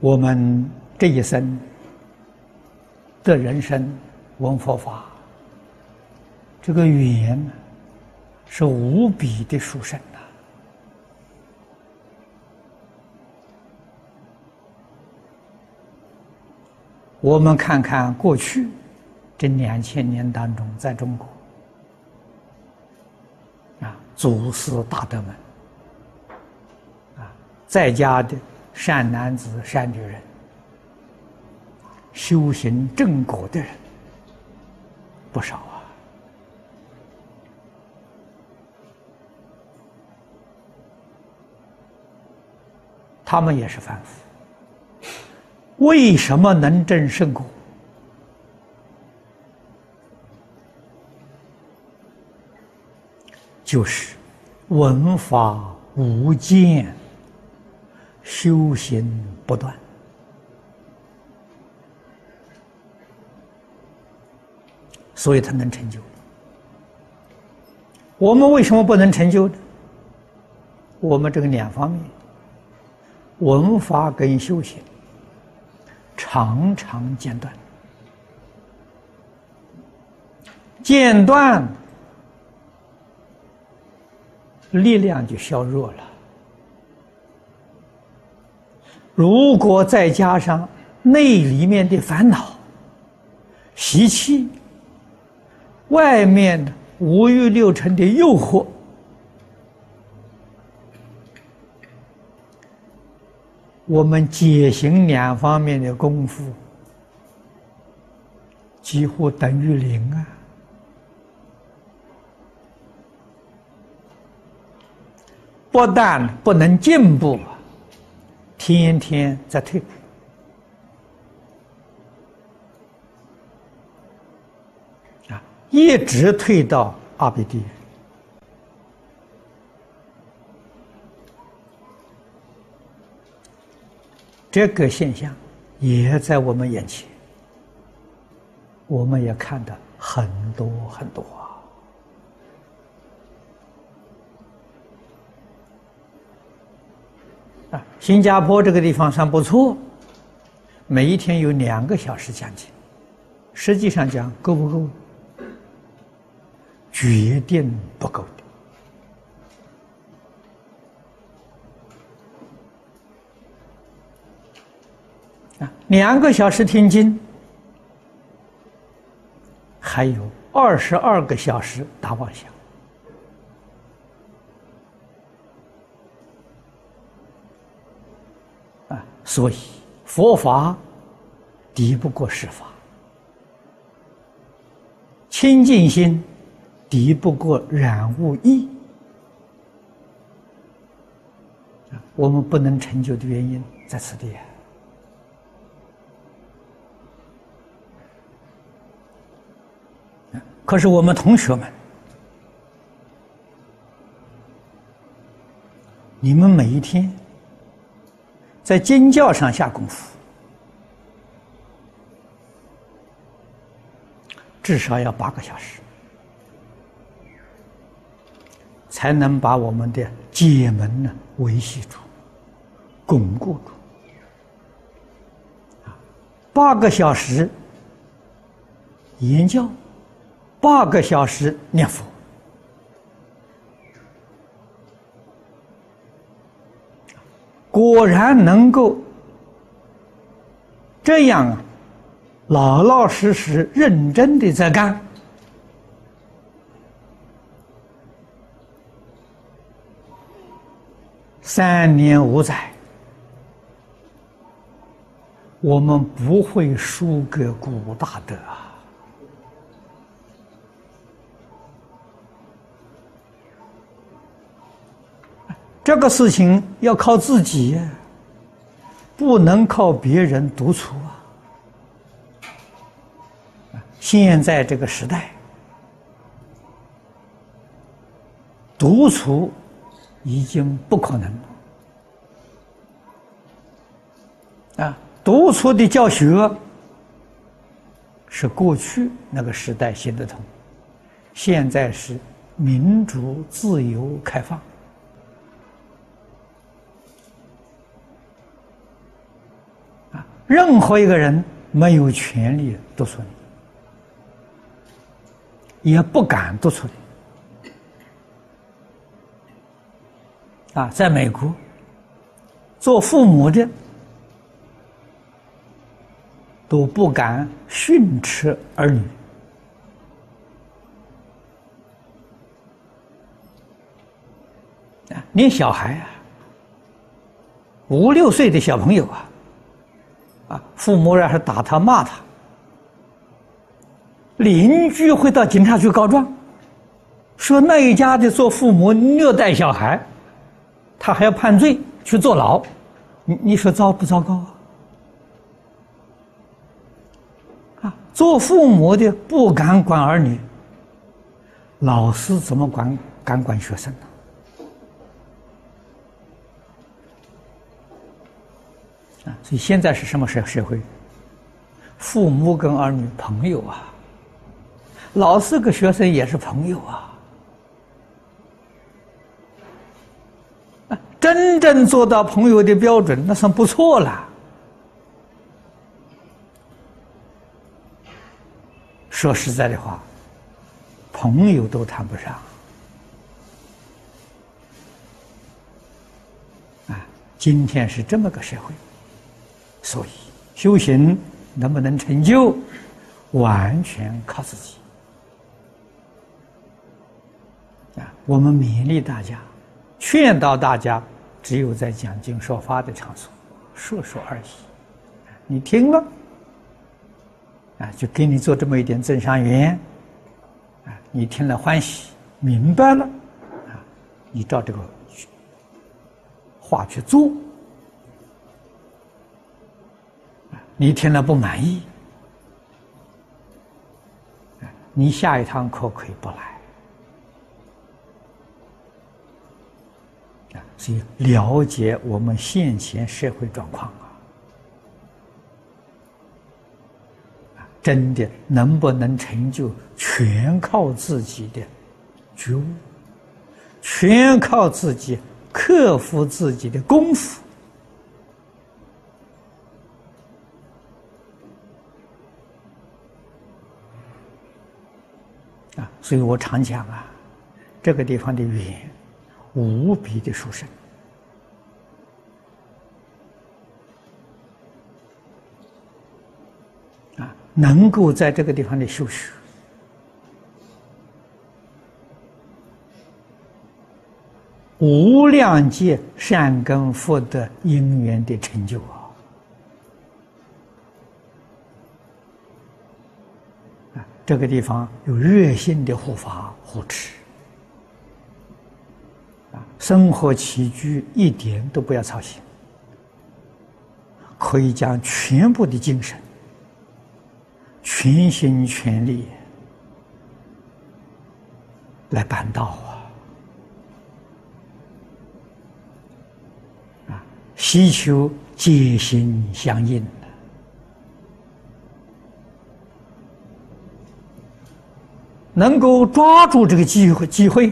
我们这一生的人生闻佛法，这个缘是无比的殊胜呐。我们看看过去这两千年当中，在中国啊，祖师大德们啊，在家的善男子、善女人，修行正果的人不少啊。他们也是凡夫。为什么能证圣果？就是闻法无间，修行不断，所以他能成就。我们为什么不能成就呢？我们这个两方面，文法跟修行。常常间断，间断，力量就削弱了。如果再加上内里面的烦恼、习气，外面五欲六尘的诱惑。我们解行两方面的功夫，几乎等于零啊！不但不能进步，天天在退步啊，一直退到阿鼻地狱。这个现象也在我们眼前，我们也看的很多很多啊！啊，新加坡这个地方算不错，每一天有两个小时讲经，实际上讲够不够？决定不够。啊，两个小时听经，还有二十二个小时打妄想所以佛法敌不过世法，清净心敌不过染物意我们不能成就的原因在此地。可是我们同学们，你们每一天在经教上下功夫，至少要八个小时，才能把我们的解门呢维系住、巩固住。八个小时研教。八个小时念佛，果然能够这样啊，老老实实、认真的在干，三年五载，我们不会输给古大德啊。这个事情要靠自己，不能靠别人独处啊！现在这个时代，独处已经不可能了啊！独处的教学是过去那个时代行得通，现在是民主、自由、开放。任何一个人没有权利督促你，也不敢督促你。啊，在美国，做父母的都不敢训斥儿女。啊，连小孩啊，五六岁的小朋友啊，啊，父母要是打他骂他，邻居会到警察局告状，说那一家的做父母虐待小孩，他还要判罪去坐牢，你你说糟不糟糕啊？啊，做父母的不敢管儿女，老师怎么管敢管学生呢？啊所以现在是什么社社会？父母跟儿女朋友啊，老师跟学生也是朋友啊。真正做到朋友的标准，那算不错了。说实在的话，朋友都谈不上。啊，今天是这么个社会。所以，修行能不能成就，完全靠自己。啊，我们勉励大家，劝导大家，只有在讲经说法的场所说说而已。你听了，啊，就给你做这么一点增上缘。啊，你听了欢喜，明白了，啊，你照这个话去做。你听了不满意，你下一堂课可以不来啊！所以了解我们现前社会状况啊，真的能不能成就，全靠自己的觉悟，全靠自己克服自己的功夫。所以我常讲啊，这个地方的语言无比的殊胜啊，能够在这个地方的修学，无量劫善根福德因缘的成就啊。这个地方有热心的护法护持，啊，生活起居一点都不要操心，可以将全部的精神、全心全力来办道啊，啊，希求皆心相应。能够抓住这个机会，机会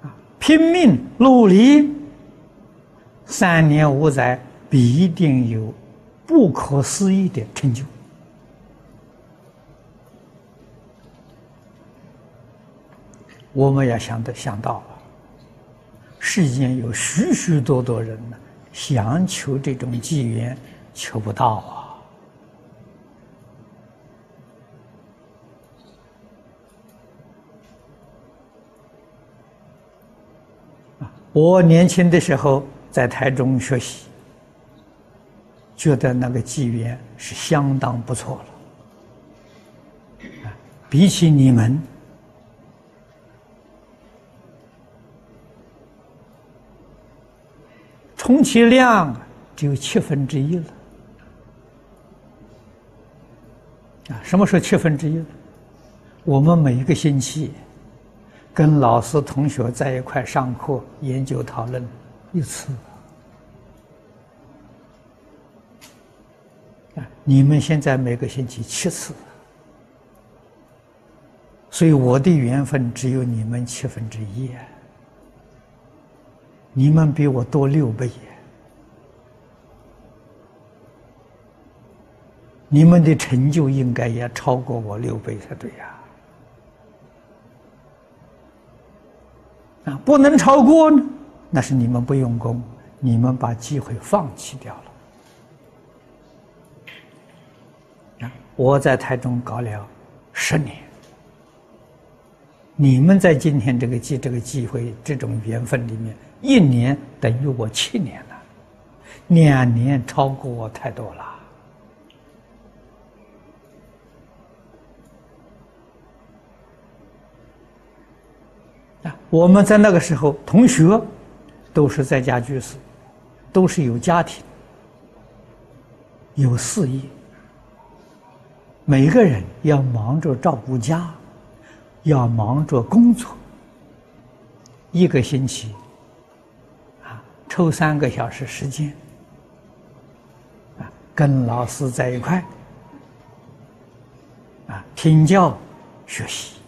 啊，拼命努力，三年五载必定有不可思议的成就。我们要想得想到，世间有许许多多人呢，想求这种机缘，求不到啊。我年轻的时候在台中学习，觉得那个机缘是相当不错了。比起你们，充其量只有七分之一了。啊，什么时候七分之一？我们每一个星期。跟老师、同学在一块上课、研究、讨论一次啊！你们现在每个星期七次，所以我的缘分只有你们七分之一你们比我多六倍，你们的成就应该也超过我六倍才对呀！不能超过呢，那是你们不用功，你们把机会放弃掉了。啊，我在台中搞了十年。你们在今天这个机这个机会这种缘分里面，一年等于我七年了，两年超过我太多了。啊，我们在那个时候，同学都是在家居士，都是有家庭、有事业，每个人要忙着照顾家。要忙着工作，一个星期啊，抽三个小时时间啊，跟老师在一块啊，听教学习，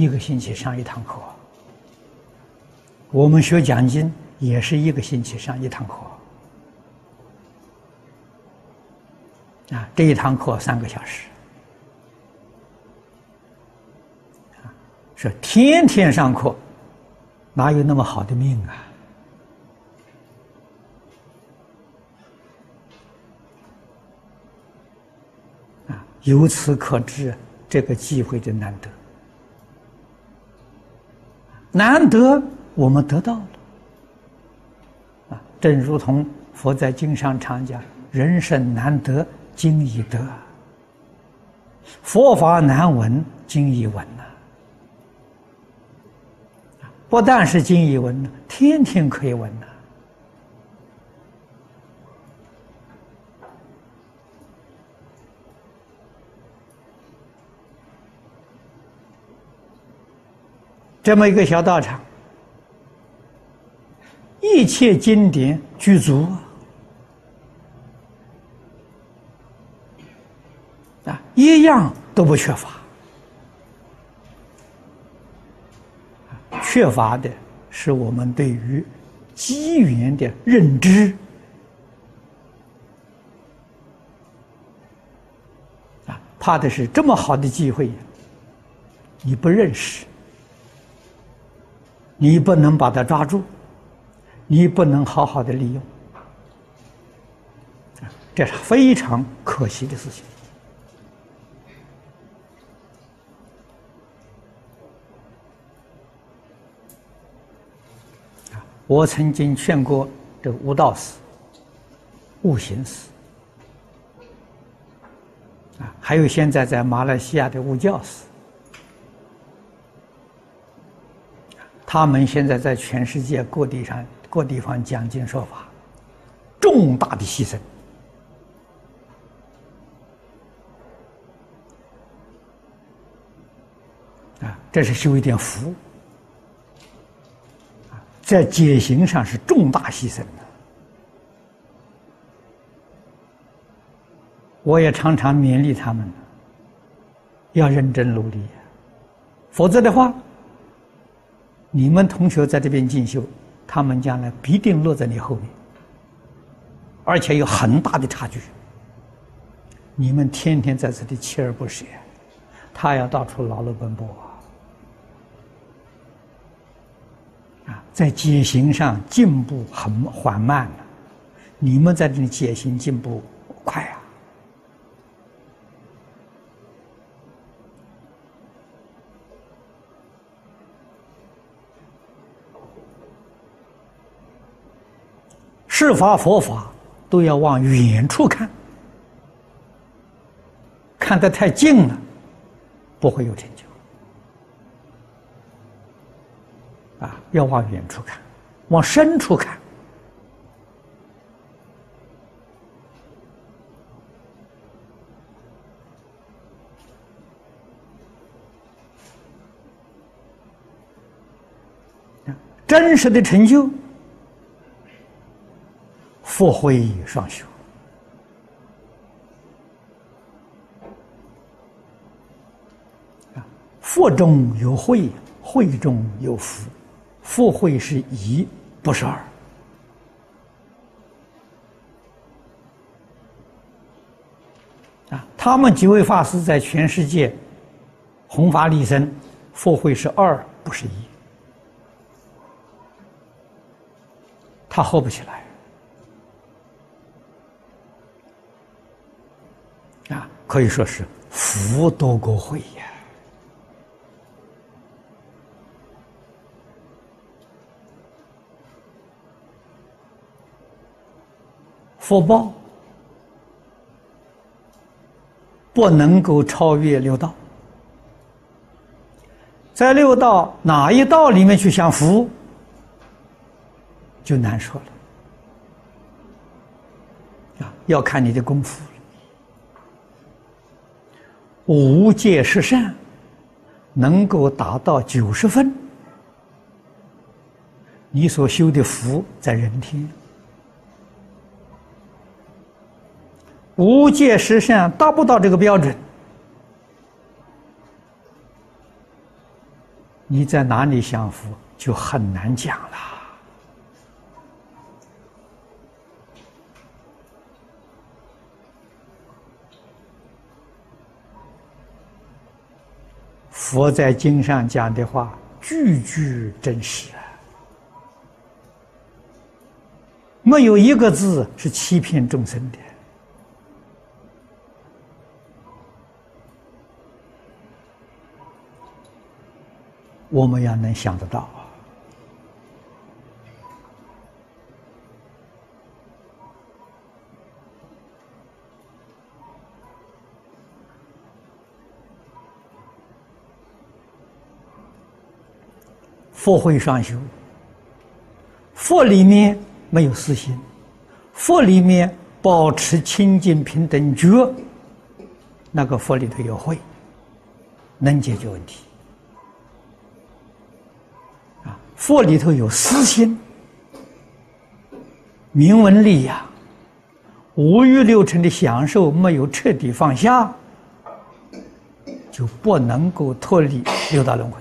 一个星期上一堂课。我们学讲经也是一个星期上一堂课啊，这一堂课三个小时。说天天上课，哪有那么好的命啊？啊，由此可知这个机会的难得，难得我们得到了。啊，正如同佛在经上常讲：“人生难得今已得，佛法难闻今已闻呐。”不但是经已闻了，天天可以闻呐。这么一个小道场，一切经典具足。啊，一样都不缺乏。缺乏的是我们对于机缘的认知。啊，怕的是这么好的机会，你不认识，你不能把它抓住，你不能好好的利用，这是非常可惜的事情。我曾经劝过这个悟道士、悟行寺，啊，还有现在在马来西亚的悟教寺，他们现在在全世界各地上各地方讲经说法，重大的牺牲，啊，这是修一点福。在解行上是重大牺牲。的，我也常常勉励他们，要认真努力，否则的话，你们同学在这边进修，他们将来必定落在你后面，而且有很大的差距。你们天天在这里锲而不舍，他要到处劳碌奔波啊。在解行上进步很缓慢了，你们在这里解行进步快啊！是法佛法都要往远处看，看得太近了，不会有成就。啊，要往远处看，往深处看。真实的成就，福慧双修。啊，福中有慧，慧中有福。佛会是一，不是二。啊，他们几位法师在全世界弘法利生，佛会是二，不是一，他合不起来。啊，可以说是福多过慧呀，福报。不能够超越六道，在六道哪一道里面去享福，就难说了啊！要看你的功夫。无戒十善能够达到九十分，你所修的福在人天。无戒十善达不到这个标准，你在哪里享福就很难讲了。佛在经上讲的话，句句真实啊，没有一个字是欺骗众生的。我们要能想得到佛会双修，佛里面没有私心，佛里面保持清净平等觉，那个佛里头有慧，能解决问题。啊佛里头有私心，名闻利养，五欲六尘的享受没有彻底放下，就不能够脱离六道轮回。